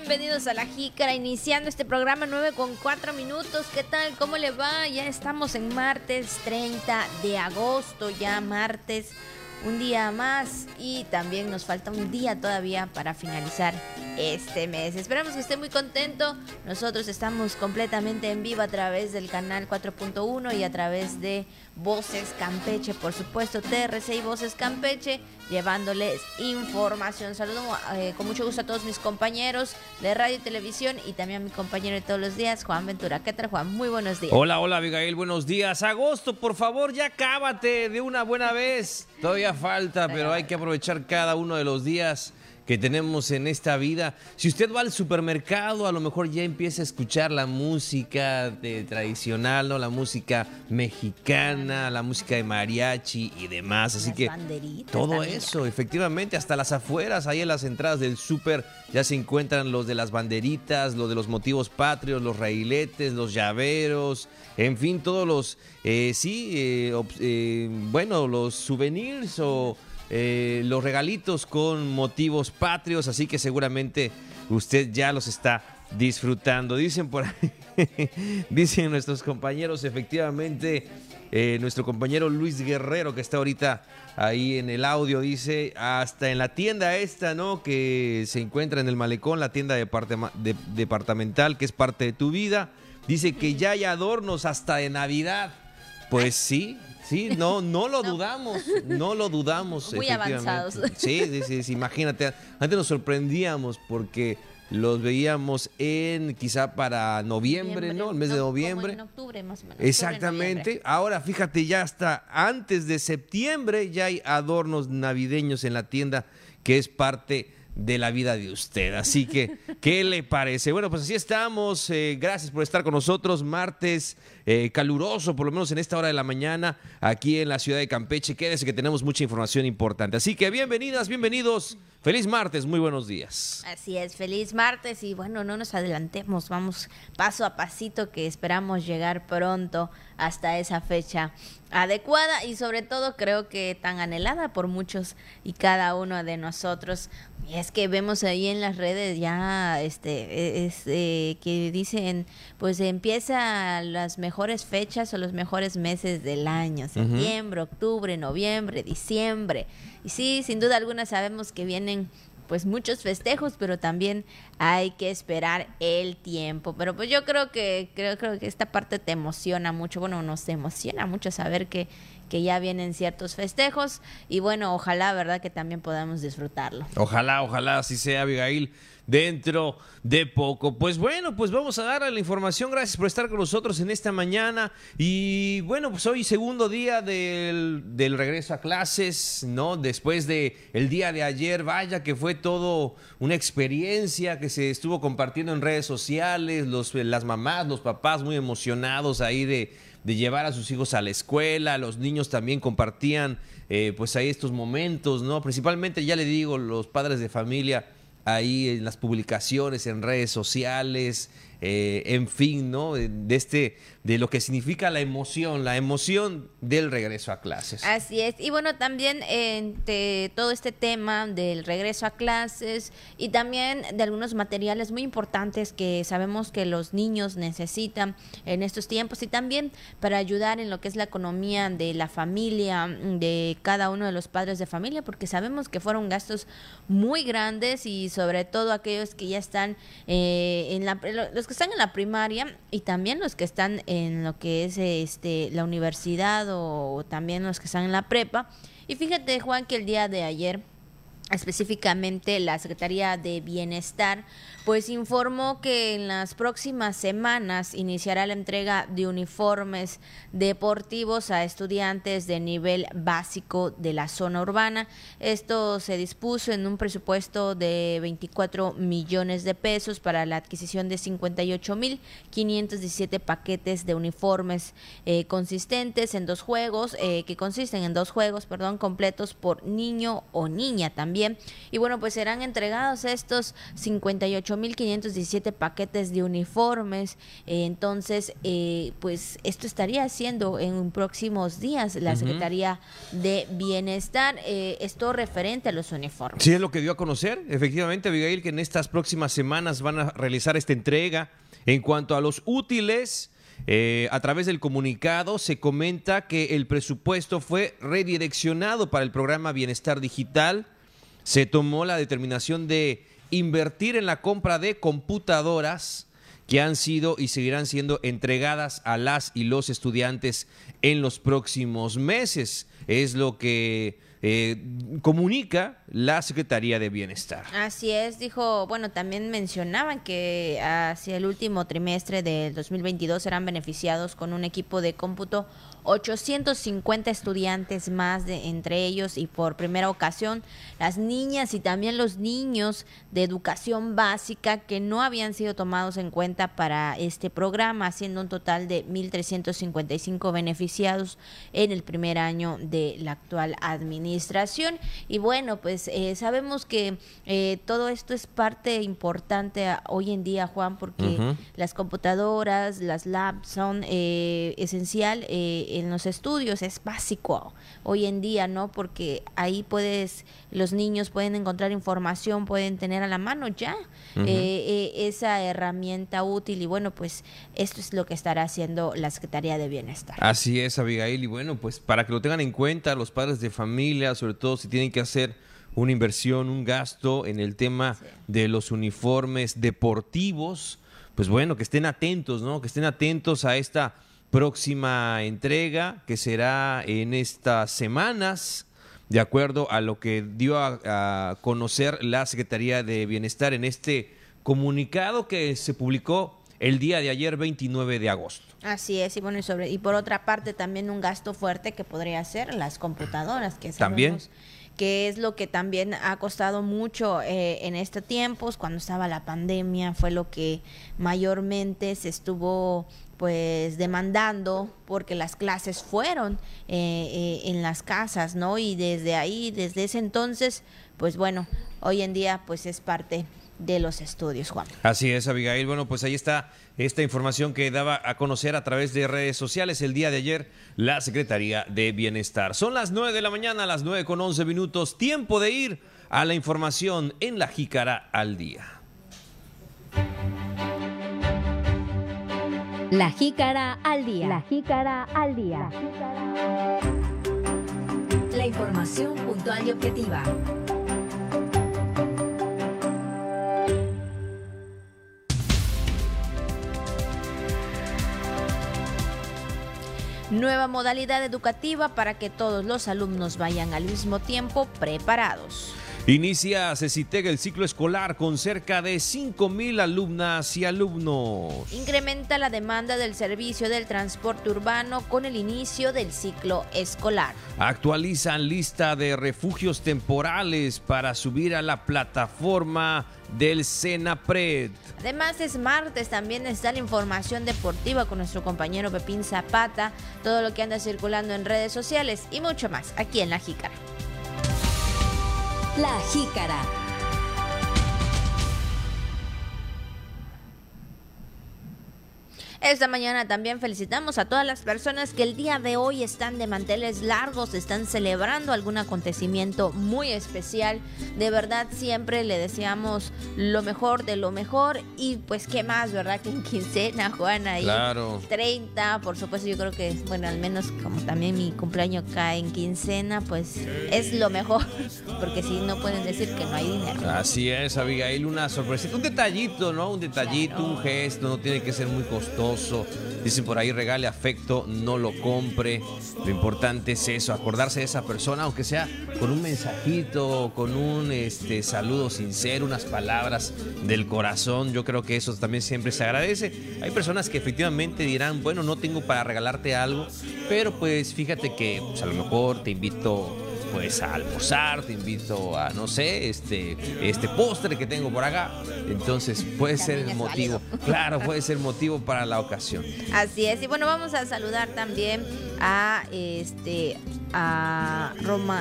bienvenidos a La Jícara, iniciando este programa 9 con 4 minutos. ¿Qué tal? ¿Cómo le va? Ya estamos en martes 30 de agosto, ya martes, un día más y también nos falta un día todavía para finalizar este mes. Esperamos que esté muy contento. Nosotros estamos completamente en vivo a través del canal 4.1 y a través de Voces Campeche, por supuesto, TRC y Voces Campeche, llevándoles información. Saludo eh, con mucho gusto a todos mis compañeros de radio y televisión y también a mi compañero de todos los días, Juan Ventura. ¿Qué tal, Juan? Muy buenos días. Hola, hola, Abigail, buenos días. Agosto, por favor, ya cábate de una buena vez. Todavía falta, pero hay que aprovechar cada uno de los días que tenemos en esta vida. Si usted va al supermercado, a lo mejor ya empieza a escuchar la música de, tradicional, ¿no? La música mexicana, la música de mariachi y demás. Así que todo eso, efectivamente, hasta las afueras, ahí en las entradas del súper ya se encuentran los de las banderitas, los de los motivos patrios, los railetes, los llaveros, en fin, todos los, eh, sí, eh, eh, bueno, los souvenirs o eh, los regalitos con motivos patrios, así que seguramente usted ya los está disfrutando. Dicen por ahí, dicen nuestros compañeros, efectivamente, eh, nuestro compañero Luis Guerrero, que está ahorita ahí en el audio, dice, hasta en la tienda esta, ¿no? Que se encuentra en el malecón, la tienda departamental, que es parte de tu vida, dice que ya hay adornos hasta de Navidad. Pues sí, Sí, no, no lo dudamos, no lo dudamos. Muy avanzados. Sí, sí, sí, imagínate, antes nos sorprendíamos porque los veíamos en quizá para noviembre, ¿no? El mes de noviembre. en octubre más o menos. Exactamente. Ahora fíjate, ya hasta antes de septiembre ya hay adornos navideños en la tienda que es parte de la vida de usted. Así que, ¿qué le parece? Bueno, pues así estamos. Eh, gracias por estar con nosotros. Martes eh, caluroso, por lo menos en esta hora de la mañana, aquí en la ciudad de Campeche. Quédese que tenemos mucha información importante. Así que bienvenidas, bienvenidos. Feliz martes, muy buenos días. Así es, feliz martes y bueno, no nos adelantemos, vamos paso a pasito que esperamos llegar pronto hasta esa fecha adecuada y sobre todo creo que tan anhelada por muchos y cada uno de nosotros. Y es que vemos ahí en las redes ya este es, eh, que dicen pues empieza las mejores fechas o los mejores meses del año, septiembre, octubre, noviembre, diciembre. Y sí, sin duda alguna sabemos que vienen pues muchos festejos, pero también hay que esperar el tiempo. Pero pues yo creo que creo, creo que esta parte te emociona mucho, bueno, nos emociona mucho saber que, que ya vienen ciertos festejos y bueno, ojalá, ¿verdad? Que también podamos disfrutarlo. Ojalá, ojalá así sea, Abigail dentro de poco. Pues bueno, pues vamos a darle la información. Gracias por estar con nosotros en esta mañana. Y bueno, pues hoy segundo día del, del regreso a clases, ¿no? Después de el día de ayer, vaya que fue todo una experiencia que se estuvo compartiendo en redes sociales, los, las mamás, los papás muy emocionados ahí de, de llevar a sus hijos a la escuela, los niños también compartían eh, pues ahí estos momentos, ¿no? Principalmente, ya le digo, los padres de familia ahí en las publicaciones, en redes sociales, eh, en fin, ¿no? De, este, de lo que significa la emoción, la emoción del regreso a clases. Así es. Y bueno, también entre todo este tema del regreso a clases y también de algunos materiales muy importantes que sabemos que los niños necesitan en estos tiempos y también para ayudar en lo que es la economía de la familia, de cada uno de los padres de familia, porque sabemos que fueron gastos muy grandes y sobre todo aquellos que ya están eh, en la, los que están en la primaria y también los que están en lo que es este la universidad o también los que están en la prepa. Y fíjate, Juan, que el día de ayer específicamente la Secretaría de Bienestar, pues informó que en las próximas semanas iniciará la entrega de uniformes deportivos a estudiantes de nivel básico de la zona urbana. Esto se dispuso en un presupuesto de 24 millones de pesos para la adquisición de 58 mil 517 paquetes de uniformes eh, consistentes en dos juegos, eh, que consisten en dos juegos, perdón, completos por niño o niña también también. Y bueno, pues serán entregados estos 58.517 paquetes de uniformes. Eh, entonces, eh, pues esto estaría haciendo en próximos días la Secretaría de Bienestar. Eh, esto referente a los uniformes. Sí, es lo que dio a conocer, efectivamente, Abigail, que en estas próximas semanas van a realizar esta entrega. En cuanto a los útiles, eh, a través del comunicado se comenta que el presupuesto fue redireccionado para el programa Bienestar Digital. Se tomó la determinación de invertir en la compra de computadoras que han sido y seguirán siendo entregadas a las y los estudiantes en los próximos meses. Es lo que eh, comunica la Secretaría de Bienestar. Así es, dijo, bueno, también mencionaban que hacia el último trimestre del 2022 serán beneficiados con un equipo de cómputo 850 estudiantes más de entre ellos y por primera ocasión las niñas y también los niños de educación básica que no habían sido tomados en cuenta para este programa, haciendo un total de 1.355 beneficiados en el primer año de la actual administración. Y bueno, pues eh, sabemos que eh, todo esto es parte importante hoy en día, Juan, porque las computadoras, las labs son eh, esencial en los estudios es básico hoy en día, ¿no? Porque ahí puedes, los niños pueden encontrar información, pueden tener a la mano ya eh, eh, esa herramienta útil y bueno, pues esto es lo que estará haciendo la Secretaría de Bienestar. Así es, Abigail, y bueno, pues para que lo tengan en cuenta los padres de familia, sobre todo si tienen que hacer una inversión, un gasto en el tema de los uniformes deportivos, pues bueno, que estén atentos, ¿no? Que estén atentos a esta próxima entrega que será en estas semanas, de acuerdo a lo que dio a, conocer la Secretaría de Bienestar en este comunicado que se publicó el día de ayer, 29 de agosto. Así es, y bueno, y, sobre, y por otra parte también un gasto fuerte que podría ser las computadoras, que sabemos que es lo que también ha costado mucho eh, en estos tiempos, cuando estaba la pandemia, fue lo que mayormente se estuvo pues demandando porque las clases fueron eh, eh, en las casas, ¿no? Y desde ahí, desde ese entonces, pues bueno, hoy en día pues es parte de los estudios, Juan. Así es, Abigail. Bueno, pues ahí está esta información que daba a conocer a través de redes sociales el día de ayer la Secretaría de Bienestar. Son las 9 de la mañana, las 9 con 11 minutos, tiempo de ir a la información en la Jícara al día. La jícara al día. La jícara al día. La información puntual y objetiva. Nueva modalidad educativa para que todos los alumnos vayan al mismo tiempo preparados. Inicia CECITEG el ciclo escolar con cerca de 5.000 alumnas y alumnos. Incrementa la demanda del servicio del transporte urbano con el inicio del ciclo escolar. Actualizan lista de refugios temporales para subir a la plataforma del Senapred. Además es martes, también está la información deportiva con nuestro compañero Pepín Zapata, todo lo que anda circulando en redes sociales y mucho más aquí en La Jícara. La Jícara. Esta mañana también felicitamos a todas las personas que el día de hoy están de manteles largos, están celebrando algún acontecimiento muy especial. De verdad siempre le deseamos lo mejor de lo mejor y pues qué más, ¿verdad? Que en quincena, Juana, y claro. 30, por supuesto yo creo que, bueno, al menos como también mi cumpleaños cae en quincena, pues es lo mejor, porque si no pueden decir que no hay dinero. Así es, Abigail, una sorpresa, un detallito, ¿no? Un detallito, un gesto, no tiene que ser muy costoso Dicen por ahí, regale afecto, no lo compre. Lo importante es eso, acordarse de esa persona, aunque sea con un mensajito, con un este, saludo sincero, unas palabras del corazón. Yo creo que eso también siempre se agradece. Hay personas que efectivamente dirán, bueno, no tengo para regalarte algo, pero pues fíjate que pues, a lo mejor te invito pues a almorzar, te invito a, no sé, este, este postre que tengo por acá. Entonces puede ser el motivo, claro, puede ser motivo para la ocasión. Así es, y bueno, vamos a saludar también a este a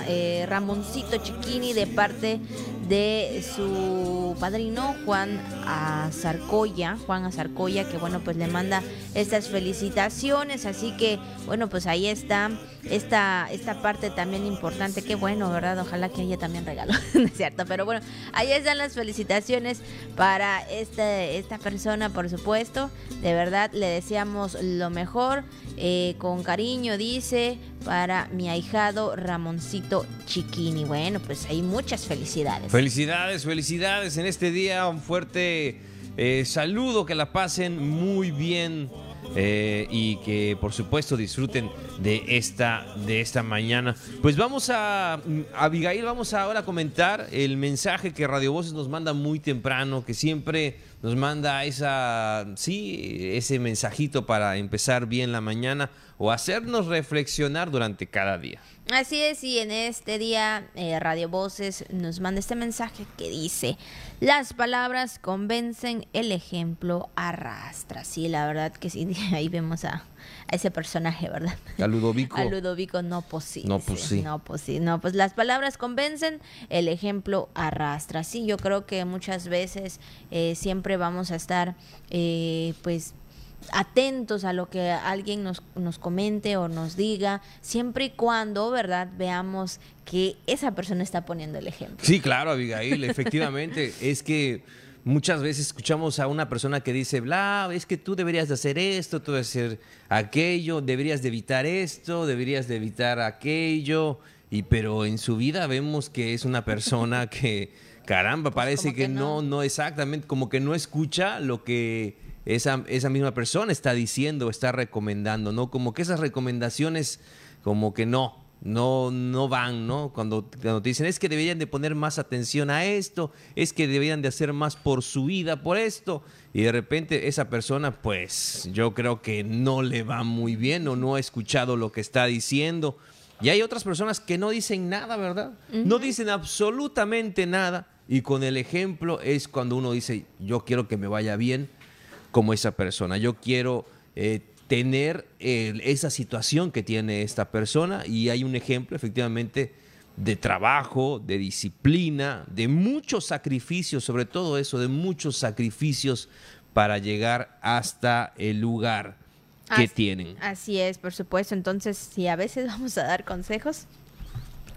eh, Ramoncito Chiquini de parte de su padrino Juan Azarcoya, Juan Azarcoya, que bueno, pues le manda estas felicitaciones, así que bueno, pues ahí está esta, esta parte también importante, qué bueno, ¿verdad? Ojalá que haya también regalo, ¿no es cierto? Pero bueno, ahí están las felicitaciones para este, esta persona, por supuesto, de verdad le deseamos lo mejor, eh, con cariño, dice, para mi ahijado Ramoncito Chiquini. Bueno, pues hay muchas felicidades. Felicidades, felicidades en este día. Un fuerte eh, saludo, que la pasen muy bien. eh, y que por supuesto disfruten de esta, de esta mañana. Pues vamos a, Abigail, vamos ahora a comentar el mensaje que Radio Voces nos manda muy temprano, que siempre nos manda esa, sí, ese mensajito para empezar bien la mañana o hacernos reflexionar durante cada día. Así es, y en este día eh, Radio Voces nos manda este mensaje que dice, las palabras convencen, el ejemplo arrastra. Sí, la verdad que sí, ahí vemos a, a ese personaje, ¿verdad? A Ludovico. A Ludovico, no, pues sí. No, pues sí. No, pues sí. No, pues las palabras convencen, el ejemplo arrastra. Sí, yo creo que muchas veces eh, siempre vamos a estar, eh, pues, atentos a lo que alguien nos, nos comente o nos diga, siempre y cuando, ¿verdad?, veamos que esa persona está poniendo el ejemplo. Sí, claro, Abigail, efectivamente. es que muchas veces escuchamos a una persona que dice, bla, es que tú deberías de hacer esto, tú debes hacer aquello, deberías de evitar esto, deberías de evitar aquello. Y pero en su vida vemos que es una persona que, caramba, parece como que, que no, no. no exactamente, como que no escucha lo que esa, esa misma persona está diciendo, está recomendando, ¿no? Como que esas recomendaciones, como que no, no, no van, ¿no? Cuando, cuando te dicen, es que deberían de poner más atención a esto, es que deberían de hacer más por su vida, por esto, y de repente esa persona, pues yo creo que no le va muy bien o no ha escuchado lo que está diciendo. Y hay otras personas que no dicen nada, ¿verdad? No dicen absolutamente nada. Y con el ejemplo es cuando uno dice, yo quiero que me vaya bien como esa persona. Yo quiero eh, tener eh, esa situación que tiene esta persona y hay un ejemplo efectivamente de trabajo, de disciplina, de muchos sacrificios, sobre todo eso, de muchos sacrificios para llegar hasta el lugar que Así- tienen. Así es, por supuesto. Entonces, si a veces vamos a dar consejos,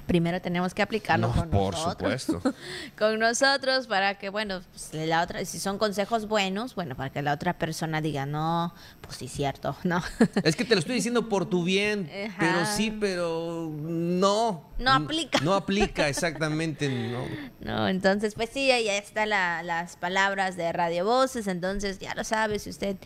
primero tenemos que aplicarlo No, con por nosotros. supuesto. con nosotros para que, bueno, pues, la otra, si son consejos buenos, bueno, para que la otra persona diga, no, pues sí, cierto, no. Es que te lo estoy diciendo por tu bien, Ajá. pero sí, pero no. No aplica. No aplica, exactamente, no. No, entonces, pues sí, ahí están la- las palabras de Radio Voces, entonces ya lo sabe, si usted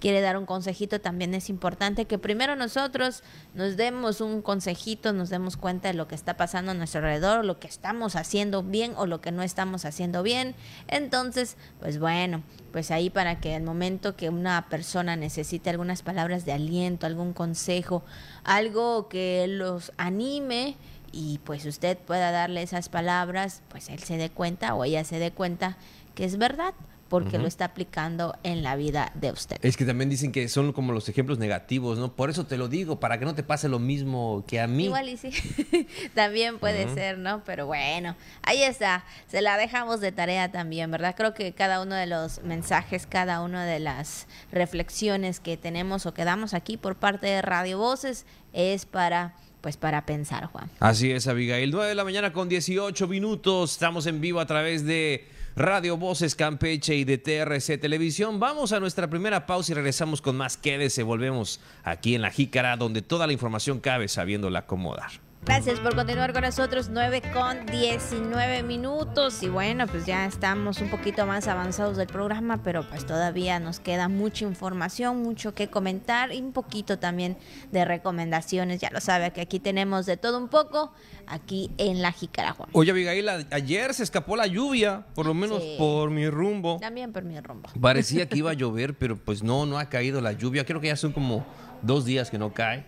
quiere dar un consejito, también es importante que primero nosotros nos demos un consejito, nos demos cuenta de lo que está pasando a nuestro alrededor, lo que estamos haciendo bien o lo que no estamos haciendo bien. Entonces, pues bueno, pues ahí para que el momento que una persona necesite algunas palabras de aliento, algún consejo, algo que los anime, y pues usted pueda darle esas palabras, pues él se dé cuenta o ella se dé cuenta que es verdad, porque lo está aplicando en la vida de usted. Es que también dicen que son como los ejemplos negativos, ¿no? Por eso te lo digo, para que no te pase lo mismo que a mí. Igual y sí, también puede ser, ¿no? Pero bueno, ahí está, se la dejamos de tarea también, ¿verdad? Creo que cada uno de los mensajes, cada una de las reflexiones que tenemos o que damos aquí por parte de Radio Voces es para, pues para pensar, Juan. Así es, Abigail. 9 de la mañana con 18 minutos. Estamos en vivo a través de Radio Voces Campeche y de TRC Televisión. Vamos a nuestra primera pausa y regresamos con más Quédese. Volvemos aquí en La Jícara, donde toda la información cabe sabiéndola acomodar. Gracias por continuar con nosotros, 9 con 19 minutos. Y bueno, pues ya estamos un poquito más avanzados del programa, pero pues todavía nos queda mucha información, mucho que comentar y un poquito también de recomendaciones. Ya lo sabe que aquí tenemos de todo un poco, aquí en La Jícara, Juan. Oye, Abigail, ayer se escapó la lluvia, por lo menos Sí. por mi rumbo. También por mi rumbo. Parecía que iba a llover, pero pues no, no ha caído la lluvia. Creo que ya son como dos días que no cae.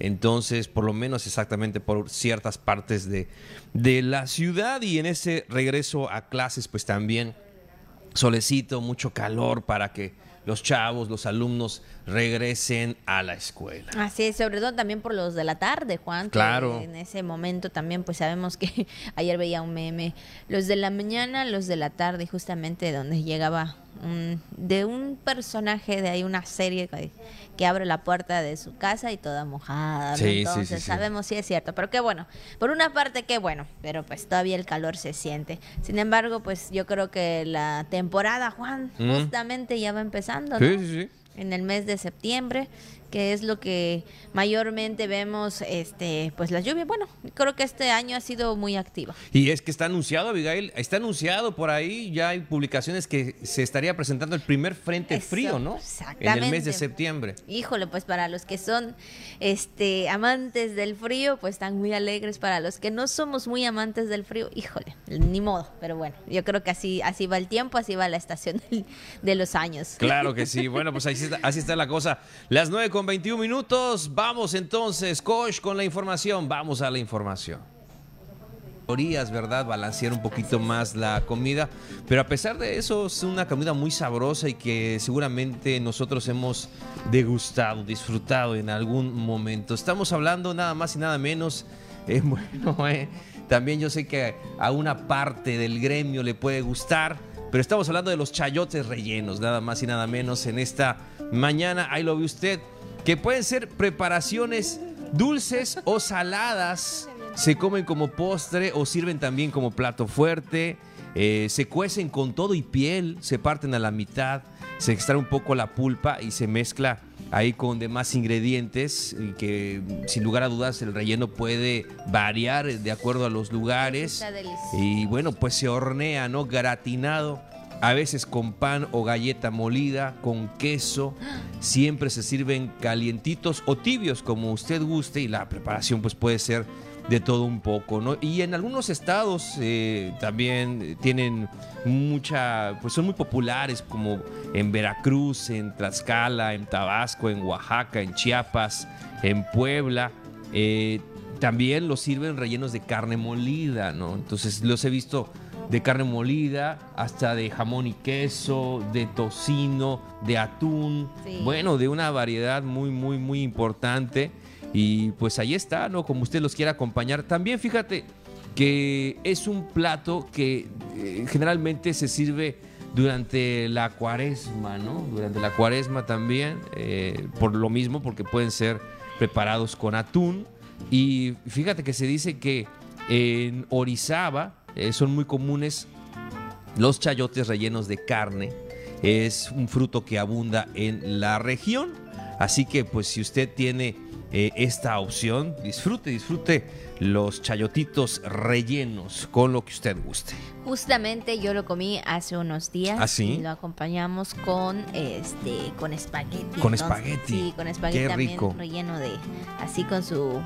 Entonces, por lo menos exactamente por ciertas partes de, de la ciudad. Y en ese regreso a clases, pues también solecito, mucho calor para que los chavos, los alumnos regresen a la escuela. Así es, sobre todo también por los de la tarde, Juan. Claro. En ese momento también, pues sabemos que ayer veía un meme. Los de la mañana, los de la tarde, justamente donde llegaba un- de un personaje de ahí, una serie que, que abre la puerta de su casa y toda mojada. Sí, sí, sí, Entonces sí. sabemos si es cierto, pero qué bueno. Por una parte, qué bueno, pero pues todavía el calor se siente. Sin embargo, pues yo creo que la temporada, Juan, Mm. justamente ya va empezando. Sí, ¿no? sí, sí. En el mes de septiembre, que es lo que mayormente vemos, este, pues la lluvia. Bueno, creo que este año ha sido muy activa. Y es que está anunciado, Abigail, está anunciado por ahí, ya hay publicaciones que se estaría presentando el primer frente Eso, frío, ¿no? En el exactamente. mes de septiembre. Híjole, pues para los que son este amantes del frío, pues están muy alegres. Para los que no somos muy amantes del frío, híjole, ni modo. Pero bueno, yo creo que así, así va el tiempo, así va la estación de los años. Claro que sí. Bueno, pues así está, así está la cosa. Las 9 con 21 minutos. Vamos entonces, coach, con la información. Vamos a la información. Calorías, ¿verdad? Balancear un poquito más la comida. Pero a pesar de eso, es una comida muy sabrosa y que seguramente nosotros hemos degustado, disfrutado en algún momento. Estamos hablando nada más y nada menos. eh, bueno, eh, también yo sé que a una parte del gremio le puede gustar. Pero estamos hablando de los chayotes rellenos, nada más y nada menos en esta mañana. Ahí lo ve usted, que pueden ser preparaciones dulces o saladas. Se comen como postre o sirven también como plato fuerte. Eh, se cuecen con todo y piel, se parten a la mitad, se extrae un poco la pulpa y se mezcla ahí con demás ingredientes y que sin lugar a dudas el relleno puede variar de acuerdo a los lugares. Está. Y bueno, pues se hornea, ¿no? Gratinado, a veces con pan o galleta molida, con queso. Siempre se sirven calientitos o tibios, como usted guste, y la preparación pues puede ser de todo un poco, ¿no? Y en algunos estados eh, también tienen mucha, pues son muy populares, como en Veracruz, en Tlaxcala, en Tabasco, en Oaxaca, en Chiapas, en Puebla. Eh, también los sirven rellenos de carne molida, ¿no? Entonces los he visto de carne molida, hasta de jamón y queso, de tocino, de atún, Sí. bueno, de una variedad muy, muy, muy importante. Y pues ahí está, ¿no? Como usted los quiera acompañar. También fíjate que es un plato que eh, generalmente se sirve durante la cuaresma, ¿no? Durante la cuaresma también, eh, por lo mismo, porque pueden ser preparados con atún. Y fíjate que se dice que en Orizaba eh, son muy comunes los chayotes rellenos de carne. Es un fruto que abunda en la región. Así que pues si usted tiene eh, esta opción, disfrute, disfrute los chayotitos rellenos con lo que usted guste. Justamente yo lo comí hace unos días. ¿Ah, sí? Y lo acompañamos con este con espagueti. Con espagueti. Sí, con espagueti Qué también rico. relleno de así con su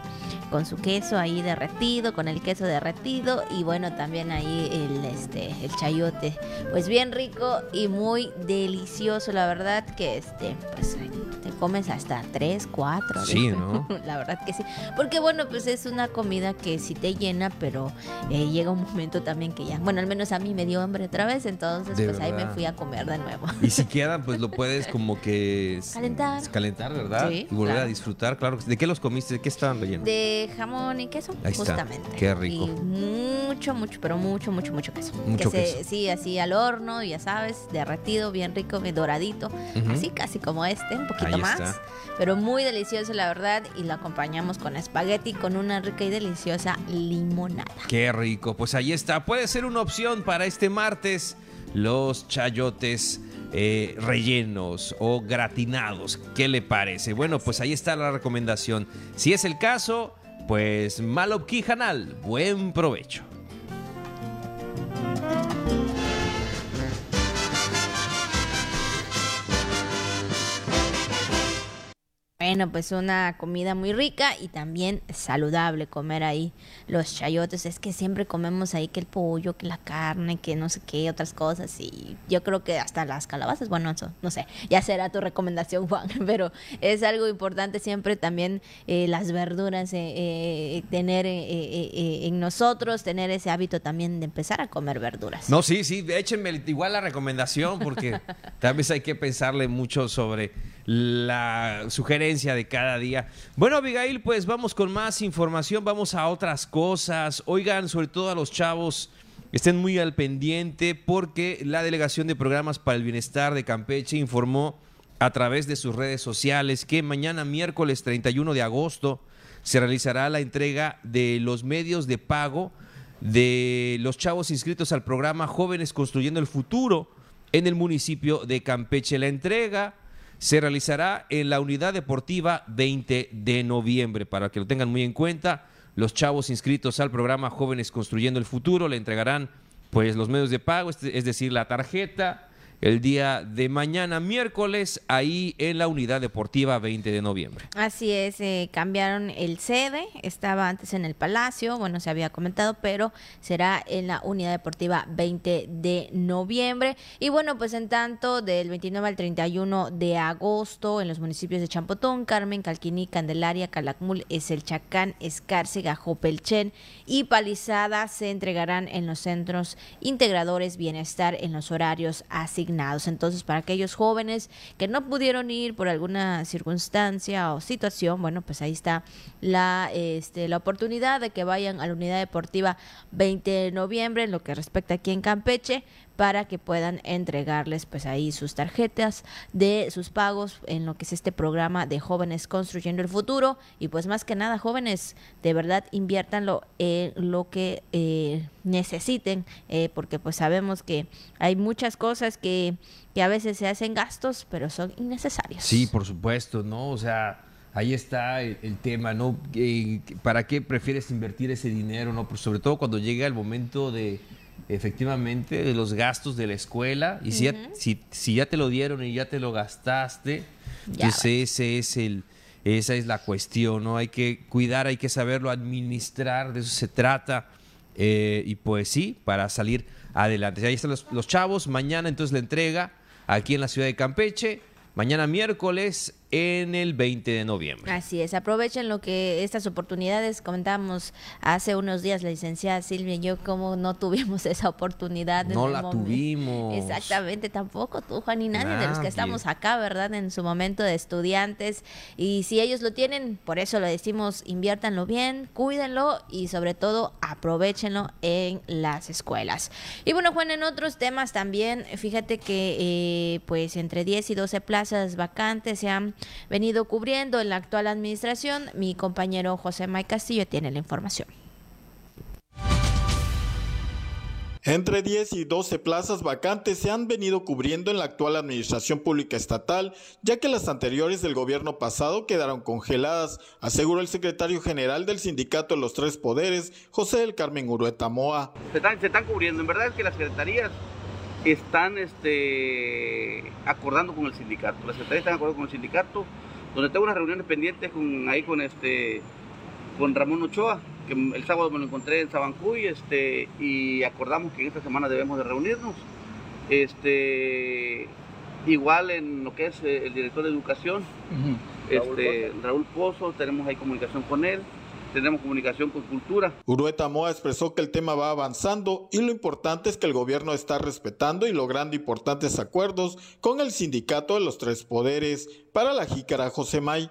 con su queso ahí derretido, con el queso derretido y bueno, también ahí el este el chayote. Pues bien rico y muy delicioso, la verdad que este pues te comes hasta tres, cuatro. Sí, ¿no? La verdad que sí. Porque bueno, pues es una comida que sí te llena, pero eh, llega un momento también que ya, bueno, al menos a mí me dio hambre otra vez, entonces De pues ahí me verdad. fui a comer de nuevo. Y si queda, pues lo puedes como que Calentar. calentar, ¿verdad? Sí, y volver claro. a disfrutar, claro. ¿De qué los comiste? ¿De qué estaban rellenos? De jamón y queso, Ahí está. justamente. Qué rico. Y mucho, mucho, pero mucho, mucho, mucho queso. Mucho que se- queso. sí, así al horno, ya sabes, derretido, bien rico, bien doradito. Ujú. Así casi como este, un poquito Ahí más. está. Pero muy delicioso, la verdad. Y lo acompañamos con espagueti, con una rica y deliciosa limonada. Qué rico. Pues ahí está. Puede ser una opción para este martes. Los chayotes eh, rellenos o gratinados. ¿Qué le parece? Bueno, pues ahí está la recomendación. Si es el caso, pues Hanal. Buen provecho. Bueno, pues una comida muy rica y también saludable comer ahí los chayotes. Es que siempre comemos ahí que el pollo, que la carne, que no sé qué, otras cosas. Y yo creo que hasta las calabazas, bueno, eso, no sé, ya será tu recomendación, Juan. Pero es algo importante siempre también eh, las verduras, eh, eh, tener eh, eh, eh, en nosotros, tener ese hábito también de empezar a comer verduras. No, sí, sí, échenme igual la recomendación porque tal vez hay que pensarle mucho sobre la sugerencia de cada día. Bueno, Abigail, pues vamos con más información, vamos a otras cosas. Oigan, sobre todo a los chavos, estén muy al pendiente porque la Delegación de Programas para el Bienestar de Campeche informó a través de sus redes sociales que mañana miércoles 31 de agosto se realizará la entrega de los medios de pago de los chavos inscritos al programa Jóvenes Construyendo el Futuro en el municipio de Campeche. La entrega se realizará en la unidad deportiva 20 de noviembre. Para que lo tengan muy en cuenta, los chavos inscritos al programa Jóvenes Construyendo el Futuro le entregarán pues los medios de pago, es decir, la tarjeta, el día de mañana, miércoles, ahí en la Unidad Deportiva 20 de noviembre. Así es, eh, cambiaron el sede, estaba antes en el Palacio, bueno, se había comentado, pero será en la Unidad Deportiva 20 de noviembre. Y bueno, pues en tanto, del 29 al 31 de agosto, en los municipios de Champotón, Carmen, Calquiní, Candelaria, Calakmul, Eselchacán, Escárcega, Jopelchen y Palizada se entregarán en los centros integradores bienestar en los horarios asignados entonces, para aquellos jóvenes que no pudieron ir por alguna circunstancia o situación, bueno, pues ahí está la, este, la oportunidad de que vayan a la unidad deportiva 20 de noviembre en lo que respecta aquí en Campeche para que puedan entregarles pues ahí sus tarjetas de sus pagos en lo que es este programa de jóvenes construyendo el futuro y pues más que nada jóvenes de verdad inviértanlo en lo que eh, necesiten eh, porque pues sabemos que hay muchas cosas que, que a veces se hacen gastos pero son innecesarios. Sí, por supuesto, ¿no? O sea ahí está el, tema, ¿no? ¿Para qué prefieres invertir ese dinero, no? Pues sobre todo cuando llega el momento de, efectivamente de los gastos de la escuela y si, ya, si, ya te lo dieron y ya te lo gastaste, pues ese es el, esa es la cuestión, ¿no? Hay que cuidar, hay que saberlo administrar, de eso se trata. Eh, y pues sí, para salir adelante. Ahí están los, los chavos, mañana entonces la entrega aquí en la ciudad de Campeche mañana miércoles en el 20 de noviembre. Así es, aprovechen lo que estas oportunidades comentamos hace unos días la licenciada Silvia y yo como no tuvimos esa oportunidad. No la tuvimos. Exactamente, tampoco tú Juan y nadie, de los que estamos acá, ¿verdad? En su momento de estudiantes y si ellos lo tienen, por eso lo decimos, inviértanlo bien, cuídenlo y sobre todo aprovechenlo en las escuelas. Y bueno Juan, en otros temas también, fíjate que eh, pues entre 10 y 12 plazas vacantes se han venido cubriendo en la actual administración. Mi compañero José May Castillo tiene la información. Entre 10 y 12 plazas vacantes se han venido cubriendo en la actual administración pública estatal, ya que las anteriores del gobierno pasado quedaron congeladas, aseguró el secretario general del sindicato de los tres poderes, José del Carmen Urueta Moa. Se están, se están cubriendo, en verdad es que las secretarías están este, acordando con el sindicato. Las secretarías están acordando con el sindicato, donde tengo unas reuniones pendientes con, ahí con, este, con Ramón Ochoa, que el sábado me lo encontré en Sabancuy, este, y acordamos que en esta semana debemos de reunirnos. Este, igual en lo que es eh, el director de educación, este, Raúl Pozo, tenemos ahí comunicación con él tenemos comunicación con cultura. Urueta Moa expresó que el tema va avanzando y lo importante es que el gobierno está respetando y logrando importantes acuerdos con el sindicato de los tres poderes. Para la jícara José May.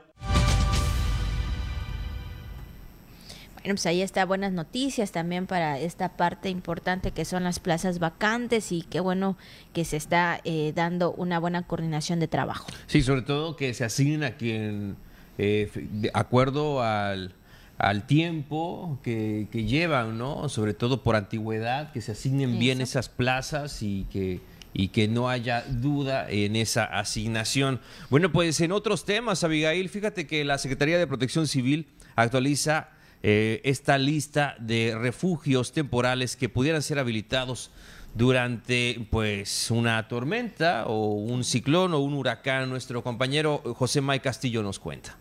Bueno, pues ahí está buenas noticias también para esta parte importante que son las plazas vacantes y qué bueno que se está eh, dando una buena coordinación de trabajo. Sí, sobre todo que se asignen a quien, eh, de acuerdo al, al tiempo que, llevan, ¿no? Sobre todo por antigüedad, que se asignen bien esas plazas y que, y que no haya duda en esa asignación. Bueno, pues en otros temas, Abigail, fíjate que la Secretaría de Protección Civil actualiza eh, esta lista de refugios temporales que pudieran ser habilitados durante pues una tormenta o un ciclón o un huracán. Nuestro compañero José May Castillo nos cuenta.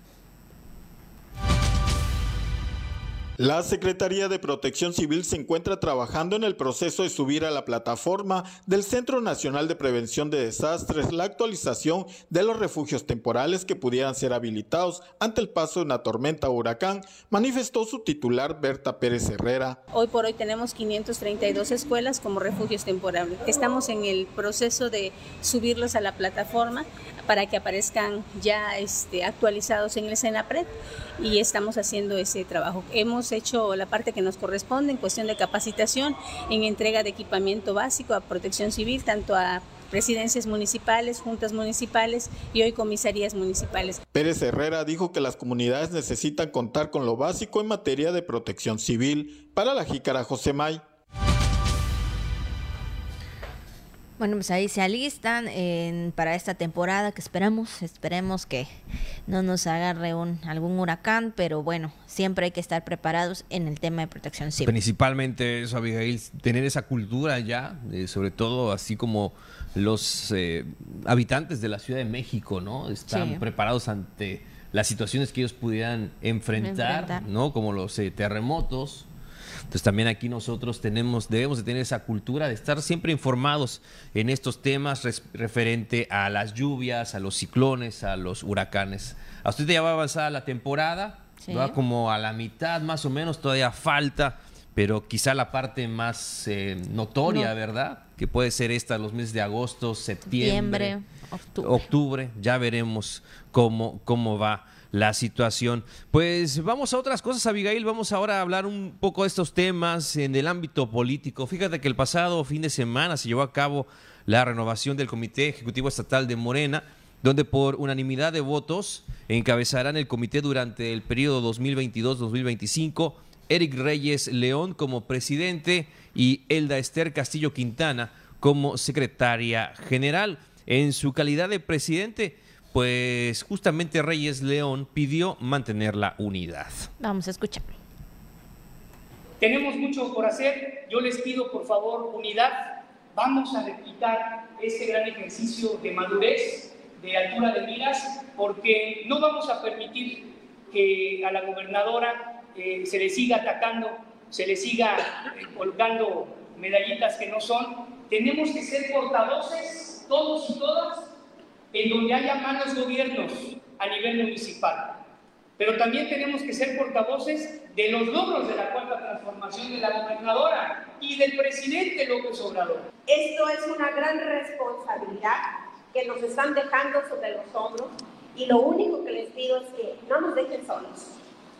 La Secretaría de Protección Civil se encuentra trabajando en el proceso de subir a la plataforma del Centro Nacional de Prevención de Desastres la actualización de los refugios temporales que pudieran ser habilitados ante el paso de una tormenta o huracán, manifestó su titular Berta Pérez Herrera. Hoy por hoy tenemos 532 escuelas como refugios temporales. Estamos en el proceso de subirlos a la plataforma para que aparezcan ya este, actualizados en el SENAPRED y estamos haciendo ese trabajo. Hemos hecho la parte que nos corresponde en cuestión de capacitación, en entrega de equipamiento básico a protección civil, tanto a presidencias municipales, juntas municipales y hoy comisarías municipales. Pérez Herrera dijo que las comunidades necesitan contar con lo básico en materia de protección civil. Para la jícara José Bueno, pues ahí se alistan para esta temporada que esperamos, esperemos que no nos agarre un, algún huracán, pero bueno, siempre hay que estar preparados en el tema de protección civil. Principalmente eso, Abigail, tener esa cultura ya, sobre todo así como los eh, habitantes de la Ciudad de México, ¿no? Están preparados ante las situaciones que ellos pudieran enfrentar, ¿no? Como los eh, terremotos, entonces también aquí nosotros tenemos, debemos de tener esa cultura de estar siempre informados en estos temas referente a las lluvias, a los ciclones, a los huracanes. A usted ya va avanzada la temporada, va como a la mitad más o menos, todavía falta, pero quizá la parte más eh, notoria, ¿verdad? Que puede ser esta, los meses de agosto, septiembre, octubre. octubre. ya veremos cómo, cómo va la situación. Pues vamos a otras cosas, Abigail. Vamos ahora a hablar un poco de estos temas en el ámbito político. Fíjate que el pasado fin de semana se llevó a cabo la renovación del Comité Ejecutivo Estatal de Morena, donde por unanimidad de votos encabezarán el comité durante el periodo 2022-2025 Eric Reyes León como presidente y Elda Esther Castillo Quintana como secretaria general. En su calidad de presidente, pues justamente Reyes León pidió mantener la unidad. Vamos a escuchar. Tenemos mucho por hacer. Yo les pido, por favor, unidad. Vamos a replicar este gran ejercicio de madurez, de altura de miras, porque no vamos a permitir que a la gobernadora eh, se le siga atacando, se le siga eh, colgando medallitas que no son. Tenemos que ser portavoces, todos y todas, en donde haya malos gobiernos a nivel municipal. Pero también tenemos que ser portavoces de los logros de la cuarta transformación de la gobernadora y del presidente López Obrador. Esto es una gran responsabilidad que nos están dejando sobre los hombros y lo único que les pido es que no nos dejen solos.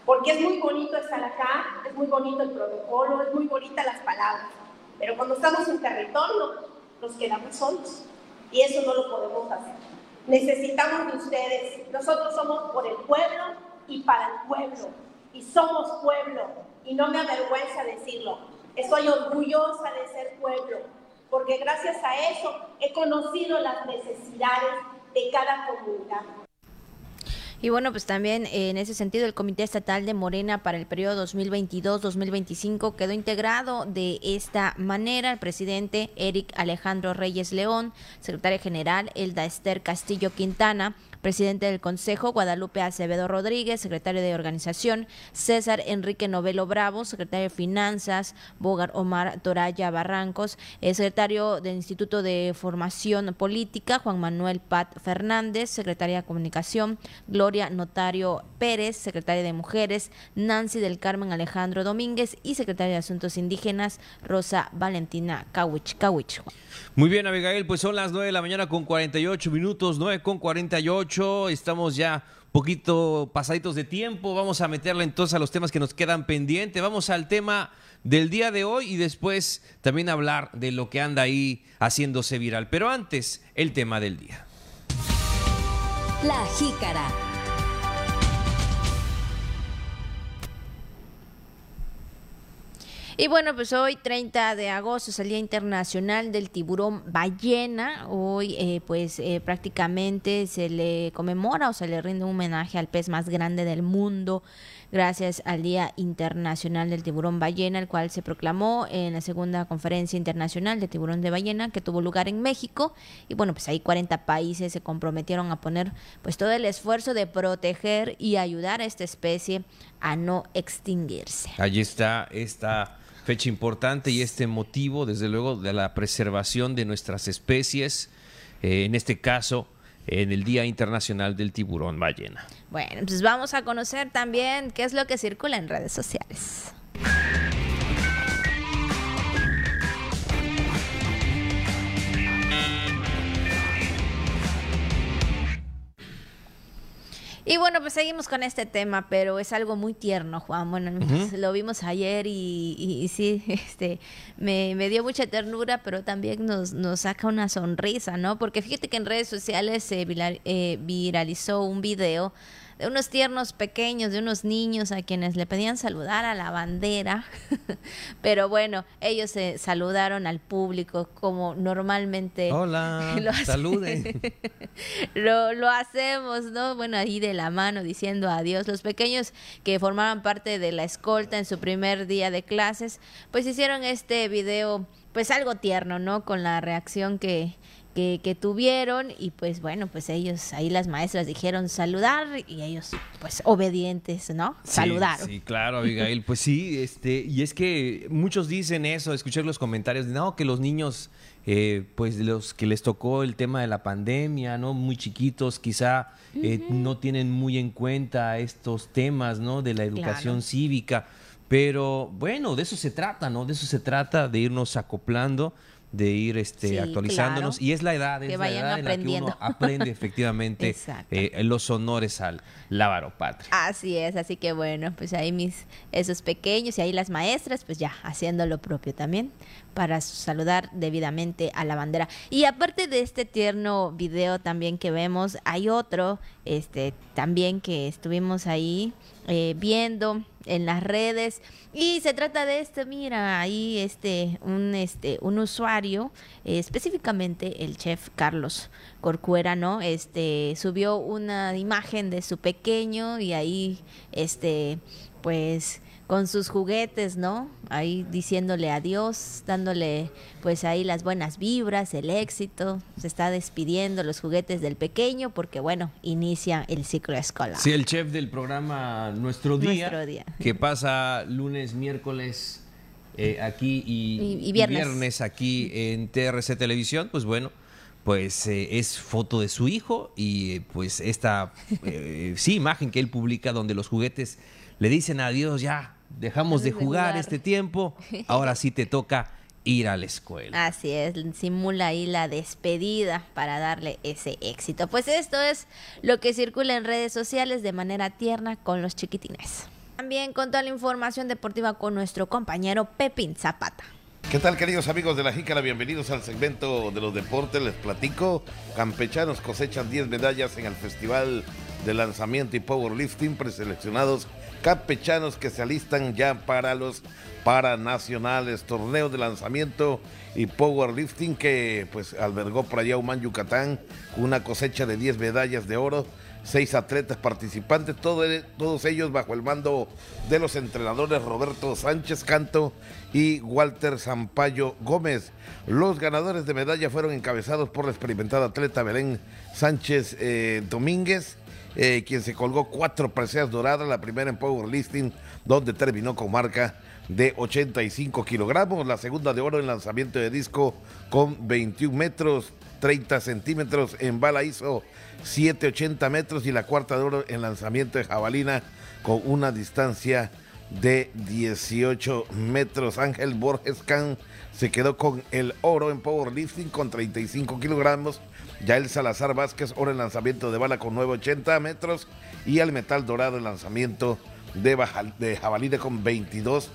Porque es muy bonito estar acá, es muy bonito el protocolo, es muy bonita las palabras, pero cuando estamos en territorio nos quedamos solos y eso no lo podemos hacer. Necesitamos de ustedes. Nosotros somos por el pueblo y para el pueblo. Y somos pueblo. Y no me avergüenza decirlo. Estoy orgullosa de ser pueblo. Porque gracias a eso he conocido las necesidades de cada comunidad. Y bueno, pues también eh, en ese sentido el Comité Estatal de Morena para el periodo 2022-2025 quedó integrado de esta manera. El presidente Eric Alejandro Reyes León, secretaria general Elda Esther Castillo Quintana, presidente del Consejo, Guadalupe Acevedo Rodríguez, secretario de Organización, César Enrique Novelo Bravo, secretario de Finanzas, Bogar Omar Toraya Barrancos, secretario del Instituto de Formación Política, Juan Manuel Pat Fernández, secretaria de Comunicación, Gloria Notario Pérez, secretaria de Mujeres, Nancy del Carmen Alejandro Domínguez y secretaria de Asuntos Indígenas, Rosa Valentina Kawich. Kawich. Muy bien, Abigail, pues son las 9 de la mañana con 48 minutos, 9 con 48, estamos ya poquito pasaditos de tiempo, vamos a meterle entonces a los temas que nos quedan pendientes, vamos al tema del día de hoy y después también hablar de lo que anda ahí haciéndose viral, pero antes el tema del día. La jícara. Y bueno, pues hoy 30 de agosto es el Día Internacional del Tiburón Ballena. Hoy eh, pues eh, prácticamente se le conmemora o se le rinde un homenaje al pez más grande del mundo gracias al Día Internacional del Tiburón Ballena, el cual se proclamó en la segunda conferencia internacional de tiburón de ballena que tuvo lugar en México. Y bueno, pues ahí 40 países se comprometieron a poner pues todo el esfuerzo de proteger y ayudar a esta especie a no extinguirse. Allí está esta fecha importante y este motivo, desde luego, de la preservación de nuestras especies, eh, en este caso, en el Día Internacional del Tiburón Ballena. Bueno, pues vamos a conocer también qué es lo que circula en redes sociales. Y bueno, pues seguimos con este tema, pero es algo muy tierno, Juan. Bueno, pues, lo vimos ayer y, y- y sí, este, me, me dio mucha ternura, pero también nos, nos saca una sonrisa, ¿no? Porque fíjate que en redes sociales se eh, viralizó un video de unos tiernos pequeños, de unos niños a quienes le pedían saludar a la bandera. Pero bueno, ellos se saludaron al público como normalmente Hola, lo saluden. lo, lo hacemos, ¿no? Bueno, ahí de la mano diciendo adiós. Los pequeños que formaban parte de la escolta en su primer día de clases, pues hicieron este video, pues algo tierno, ¿no? Con la reacción que, que, que tuvieron y pues bueno, pues ellos, ahí las maestras dijeron saludar y ellos pues obedientes, ¿no? Sí, Saludaron. Sí, claro, Abigail. Pues sí, este, y es que muchos dicen eso, escuché los comentarios de no, que los niños, eh, pues los que les tocó el tema de la pandemia, ¿no? Muy chiquitos, quizá eh, no tienen muy en cuenta estos temas, ¿no? De la educación Claro. cívica. Pero bueno, de eso se trata, ¿no? De eso se trata, de irnos acoplando, de ir este, Sí, actualizándonos. claro. Y es la edad, es Que la edad en la que uno aprende efectivamente eh, los honores al lábaro patria. Así es, así que bueno, pues ahí mis esos pequeños y ahí las maestras, pues ya haciendo lo propio también para saludar debidamente a la bandera. Y aparte de este tierno video también que vemos, hay otro, este, también que estuvimos ahí eh, viendo en las redes y se trata de este, mira, ahí este, un este, un usuario, eh, específicamente el chef Carlos Corcuera, ¿no? Este subió una imagen de su pequeño y ahí, este, pues con sus juguetes, ¿no? Ahí diciéndole adiós, dándole pues ahí las buenas vibras, el éxito, se está despidiendo los juguetes del pequeño porque bueno, inicia el ciclo escolar. Sí, el chef del programa Nuestro Día, Nuestro Día. que pasa lunes, miércoles eh, aquí y, Y- y viernes. aquí en TRC Televisión, pues bueno, pues eh, es foto de su hijo y eh, pues esta, eh, sí, imagen que él publica donde los juguetes le dicen adiós, ya, dejamos de jugar. este tiempo, ahora sí te toca ir a la escuela. Así es, simula ahí la despedida para darle ese éxito. Pues esto es lo que circula en redes sociales de manera tierna con los chiquitines. También con toda la información deportiva con nuestro compañero Pepín Zapata. ¿Qué tal queridos amigos de la Jícara? Bienvenidos al segmento de los deportes. Les platico, campechanos cosechan 10 medallas en el Festival de Lanzamiento y Powerlifting, preseleccionados campechanos que se alistan ya para los paranacionales, torneo de lanzamiento y powerlifting que pues albergó por allá Humán, Yucatán, una cosecha de 10 medallas de oro, seis atletas participantes, todo- todos ellos bajo el mando de los entrenadores Roberto Sánchez Canto y Walter Zampayo Gómez. Los ganadores de medalla fueron encabezados por la experimentada atleta Belén Sánchez eh, Domínguez, eh, quien se colgó cuatro preseas doradas, la primera en powerlifting, donde terminó con marca de 85 kilogramos, la segunda de oro en lanzamiento de disco con 21 metros 30 centímetros en bala hizo 780 metros y la cuarta de oro en lanzamiento de jabalina con una distancia de 18 metros. Ángel Borges Can se quedó con el oro en powerlifting con 35 kilogramos. Yael Salazar Vázquez, oro en lanzamiento de bala con 980 metros. Y el metal dorado en lanzamiento de, jabalina con 22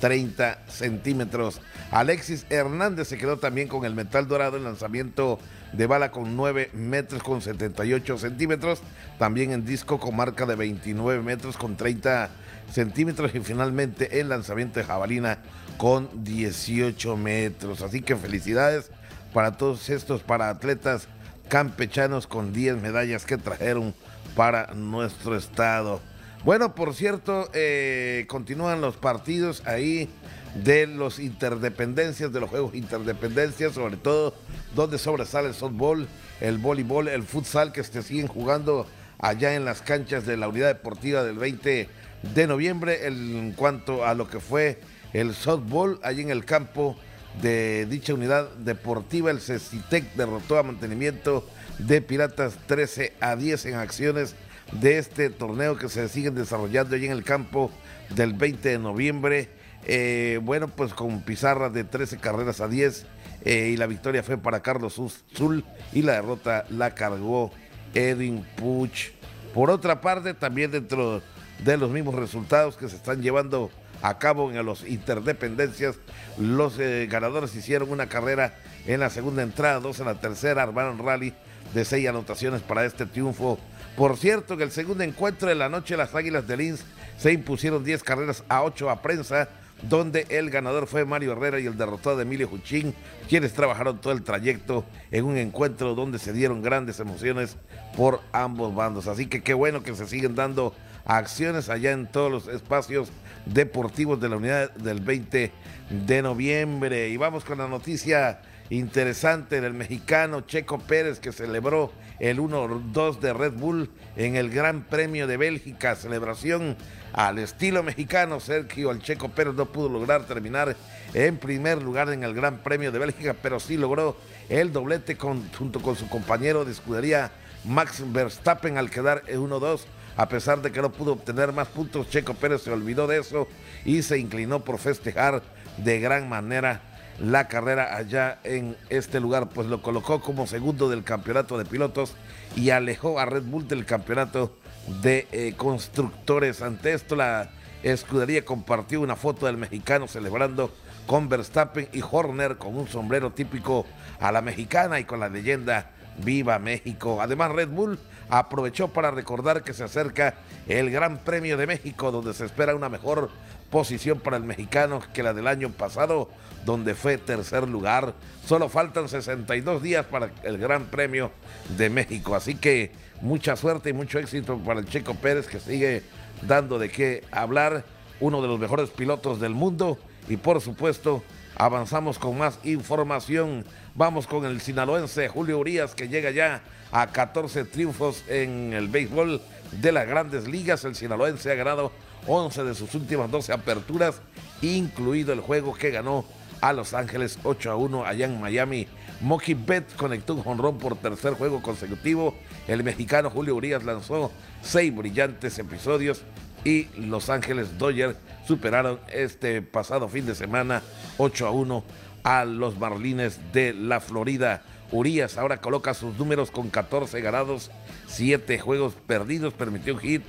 30 centímetros. Alexis Hernández se quedó también con el metal dorado en lanzamiento de bala con 9 metros con 78 centímetros. También en disco con marca de 29 metros con 30 centímetros. Y finalmente en lanzamiento de jabalina con 18 metros. Así que felicidades para todos estos para atletas campechanos con 10 medallas que trajeron para nuestro estado. Bueno, por cierto, eh, continúan los partidos ahí de los interdependencias, de los juegos interdependencias, sobre todo donde sobresale el softball, el voleibol, el futsal que se siguen jugando allá en las canchas de la unidad deportiva del 20 de noviembre. en cuanto a lo que fue el softball, allí en el campo de dicha unidad deportiva, el Cecitec derrotó a mantenimiento de Piratas 13 a 10 en acciones de este torneo que se siguen desarrollando allí en el campo del 20 de noviembre. Eh, bueno, pues con pizarra de 13 carreras a 10 eh, y la victoria fue para Carlos Zul y la derrota la cargó Edwin Puch. Por otra parte, también dentro de los mismos resultados que se están llevando a cabo en los interdependencias, los eh, ganadores hicieron una carrera en la segunda entrada, dos en la tercera, armaron rally de seis anotaciones para este triunfo. Por cierto, en el segundo encuentro de la noche, las Águilas de Lins se impusieron 10 carreras a 8 a prensa donde el ganador fue Mario Herrera y el derrotado de Emilio Juchín, quienes trabajaron todo el trayecto en un encuentro donde se dieron grandes emociones por ambos bandos. Así que qué bueno que se siguen dando acciones allá en todos los espacios deportivos de la unidad del 20 de noviembre. Y vamos con la noticia interesante del mexicano Checo Pérez que celebró el 1-2 de Red Bull en el Gran Premio de Bélgica, celebración al estilo mexicano. Sergio El Checo Pérez no pudo lograr terminar en primer lugar en el Gran Premio de Bélgica, pero sí logró el doblete junto con su compañero de escudería Max Verstappen al quedar en 1-2. A pesar de que no pudo obtener más puntos, Checo Pérez se olvidó de eso y se inclinó por festejar de gran manera la carrera allá en este lugar, pues lo colocó como segundo del campeonato de pilotos y alejó a Red Bull del campeonato de eh, constructores. Ante esto, la escudería compartió una foto del mexicano celebrando con Verstappen y Horner con un sombrero típico a la mexicana y con la leyenda Viva México. Además, Red Bull aprovechó para recordar que se acerca el Gran Premio de México, donde se espera una mejor posición para el mexicano que la del año pasado, donde fue tercer lugar. Solo faltan 62 días para el Gran Premio de México. Así que mucha suerte y mucho éxito para el Checo Pérez, que sigue dando de qué hablar, uno de los mejores pilotos del mundo. Y por supuesto, avanzamos con más información. Vamos con el sinaloense Julio Urias, que llega ya a 14 triunfos en el béisbol de las grandes ligas. El sinaloense ha ganado 11 de sus últimas 12 aperturas, incluido el juego que ganó a Los Ángeles 8 a 1 allá en Miami. Moki Bet conectó un jonrón por tercer juego consecutivo. El mexicano Julio Urias lanzó seis brillantes episodios y Los Ángeles Dodgers superaron este pasado fin de semana 8 a 1 a los Marlines de la Florida. Urias ahora coloca sus números con 14 ganados, 7 juegos perdidos, permitió un hit.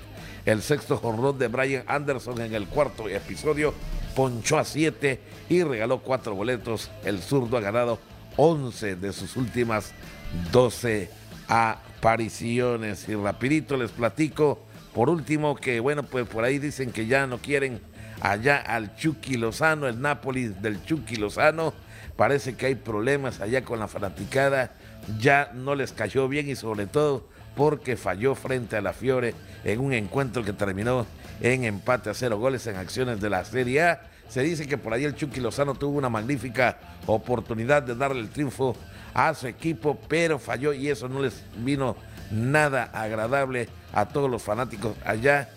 El sexto jonrón de Brian Anderson en el cuarto episodio ponchó a 7 y regaló 4 boletos. El zurdo ha ganado 11 de sus últimas 12 apariciones. Y rapidito les platico, por último, que bueno, pues por ahí dicen que ya no quieren allá al Chucky Lozano, el Napoli del Chucky Lozano Parece que hay problemas allá con la fanaticada. Ya no les cayó bien y sobre todo porque falló frente a la Fiore en un encuentro que terminó en empate a cero goles en acciones de la Serie A. Se dice que por ahí el Chucky Lozano tuvo una magnífica oportunidad de darle el triunfo a su equipo, pero falló y eso no les vino nada agradable a todos los fanáticos allá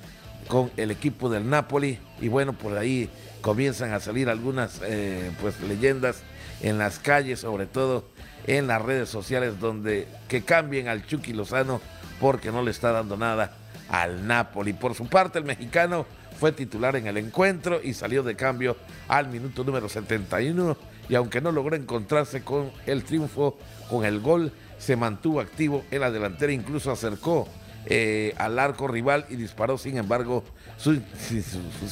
con el equipo del Napoli. Y bueno, por ahí comienzan a salir algunas eh, pues leyendas en las calles, sobre todo en las redes sociales, donde que cambien al Chucky Lozano porque no le está dando nada al Napoli. Por su parte, el mexicano fue titular en el encuentro y salió de cambio al minuto número 71 y aunque no logró encontrarse con el triunfo, con el gol, se mantuvo activo en la delantera, incluso acercó eh, al arco rival y disparó, sin embargo, sus,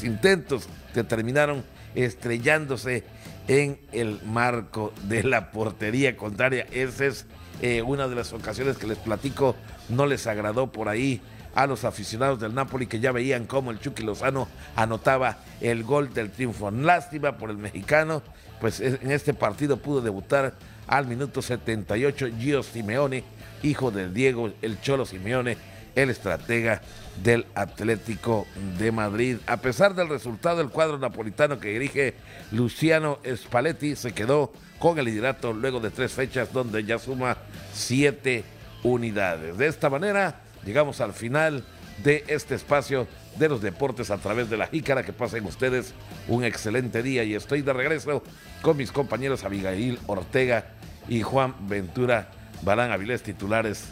intentos terminaron estrellándose en el marco de la portería contraria. Esa es eh, una de las ocasiones que les platico, no les agradó por ahí a los aficionados del Napoli que ya veían cómo el Chucky Lozano anotaba el gol del triunfo. Lástima por el mexicano, pues en este partido pudo debutar al minuto 78 Gio Simeone, hijo del Diego, el Cholo Simeone, el estratega del Atlético de Madrid. A pesar del resultado, del cuadro napolitano que dirige Luciano Spalletti se quedó con el liderato luego de tres fechas donde ya suma siete unidades. De esta manera llegamos al final de este espacio de los deportes a través de la jícara. Que pasen ustedes un excelente día y estoy de regreso con mis compañeros Abigail Ortega y Juan Ventura Balán Avilés, titulares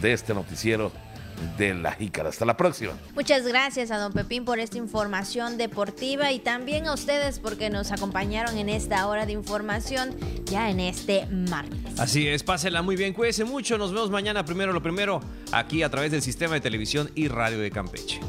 de este noticiero de la Jícara. Hasta la próxima. Muchas gracias a don Pepín por esta información deportiva y también a ustedes porque nos acompañaron en esta hora de información ya en este martes. Así es, pásenla muy bien, cuídense mucho, nos vemos mañana primero lo primero aquí a través del sistema de televisión y radio de Campeche.